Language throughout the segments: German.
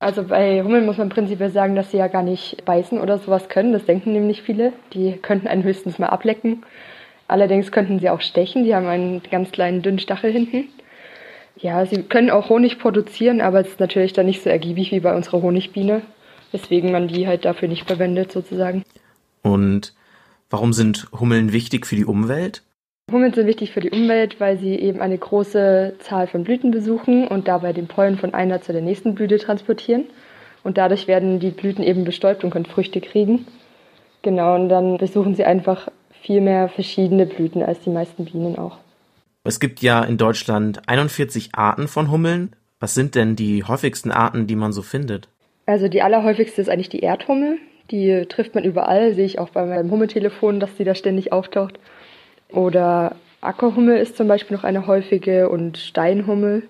Also bei Hummeln muss man prinzipiell sagen, dass sie ja gar nicht beißen oder sowas können. Das denken nämlich viele. Die könnten einen höchstens mal ablecken. Allerdings könnten sie auch stechen. Die haben einen ganz kleinen dünnen Stachel hinten. Ja, sie können auch Honig produzieren, aber es ist natürlich dann nicht so ergiebig wie bei unserer Honigbiene. Weswegen man die halt dafür nicht verwendet, sozusagen. Und warum sind Hummeln wichtig für die Umwelt? Hummeln sind wichtig für die Umwelt, weil sie eben eine große Zahl von Blüten besuchen und dabei den Pollen von einer zu der nächsten Blüte transportieren. Und dadurch werden die Blüten eben bestäubt und können Früchte kriegen. Genau, und dann besuchen sie einfach viel mehr verschiedene Blüten als die meisten Bienen auch. Es gibt ja in Deutschland 41 Arten von Hummeln. Was sind denn die häufigsten Arten, die man so findet? Also die allerhäufigste ist eigentlich die Erdhummel. Die trifft man überall, sehe ich auch bei meinem Hummeltelefon, dass sie da ständig auftaucht. Oder Ackerhummel ist zum Beispiel noch eine häufige und Steinhummel.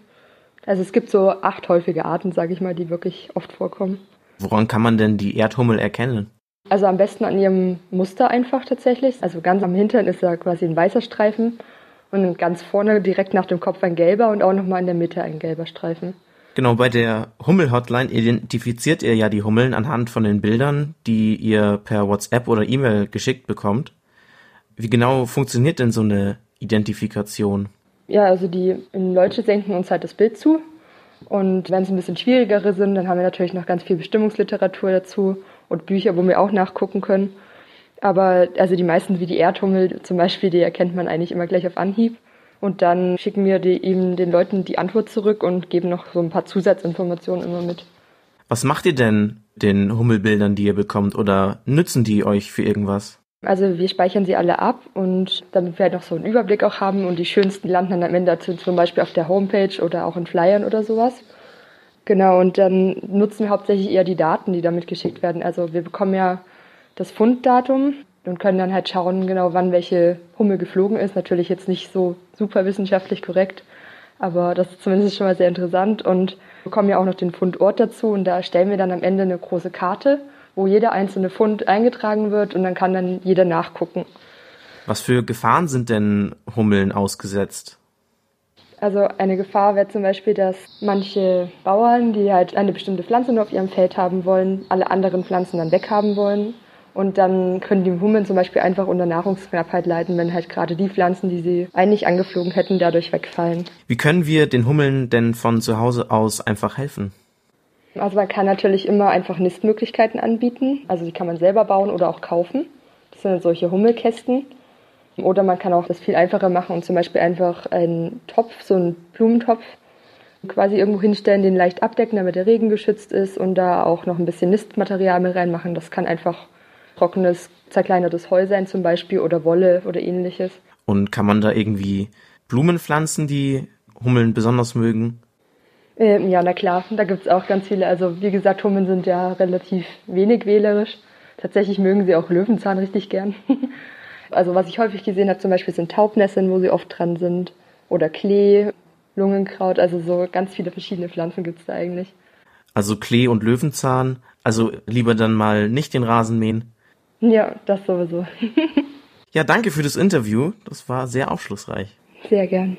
Also es gibt so acht häufige Arten, sage ich mal, die wirklich oft vorkommen. Woran kann man denn die Erdhummel erkennen? Also am besten an ihrem Muster einfach tatsächlich. Also ganz am Hintern ist da quasi ein weißer Streifen und ganz vorne direkt nach dem Kopf ein gelber und auch nochmal in der Mitte ein gelber Streifen. Genau, bei der Hummel-Hotline identifiziert ihr ja die Hummeln anhand von den Bildern, die ihr per WhatsApp oder E-Mail geschickt bekommt. Wie genau funktioniert denn so eine Identifikation? Ja, also die Leute senken uns halt das Bild zu. Und wenn es ein bisschen schwierigere sind, dann haben wir natürlich noch ganz viel Bestimmungsliteratur dazu und Bücher, wo wir auch nachgucken können. Aber also die meisten, wie die Erdhummel zum Beispiel, die erkennt man eigentlich immer gleich auf Anhieb. Und dann schicken wir die, eben den Leuten die Antwort zurück und geben noch so ein paar Zusatzinformationen immer mit. Was macht ihr denn den Hummelbildern, die ihr bekommt, oder nützen die euch für irgendwas? Also wir speichern sie alle ab und damit wir halt noch so einen Überblick auch haben und die schönsten landen dann am Ende dazu zum Beispiel auf der Homepage oder auch in Flyern oder sowas. Genau, und dann nutzen wir hauptsächlich eher die Daten, die damit geschickt werden. Also wir bekommen ja das Funddatum und können dann halt schauen, genau wann welche Hummel geflogen ist. Natürlich jetzt nicht so super wissenschaftlich korrekt, aber das ist zumindest schon mal sehr interessant und bekommen ja auch noch den Fundort dazu und da erstellen wir dann am Ende eine große Karte wo jeder einzelne Fund eingetragen wird und dann kann dann jeder nachgucken. Was für Gefahren sind denn Hummeln ausgesetzt? Also eine Gefahr wäre zum Beispiel, dass manche Bauern, die halt eine bestimmte Pflanze nur auf ihrem Feld haben wollen, alle anderen Pflanzen dann weghaben wollen. Und dann können die Hummeln zum Beispiel einfach unter Nahrungsknappheit leiden, wenn halt gerade die Pflanzen, die sie eigentlich angeflogen hätten, dadurch wegfallen. Wie können wir den Hummeln denn von zu Hause aus einfach helfen? Also man kann natürlich immer einfach Nistmöglichkeiten anbieten. Also die kann man selber bauen oder auch kaufen. Das sind solche Hummelkästen. Oder man kann auch das viel einfacher machen und zum Beispiel einfach einen Topf, so einen Blumentopf, quasi irgendwo hinstellen, den leicht abdecken, damit der Regen geschützt ist und da auch noch ein bisschen Nistmaterial mit reinmachen. Das kann einfach trockenes, zerkleinertes Heu sein zum Beispiel oder Wolle oder ähnliches. Und kann man da irgendwie Blumen pflanzen, die Hummeln besonders mögen? Ähm, ja, na klar, da gibt's auch ganz viele. Also wie gesagt, Hummeln sind ja relativ wenig wählerisch. Tatsächlich mögen sie auch Löwenzahn richtig gern. also was ich häufig gesehen habe, zum Beispiel sind Taubnesseln, wo sie oft dran sind. Oder Klee, Lungenkraut, also so ganz viele verschiedene Pflanzen gibt's da eigentlich. Also Klee und Löwenzahn, also lieber dann mal nicht den Rasen mähen. Ja, das sowieso. ja, danke für das Interview. Das war sehr aufschlussreich. Sehr gern.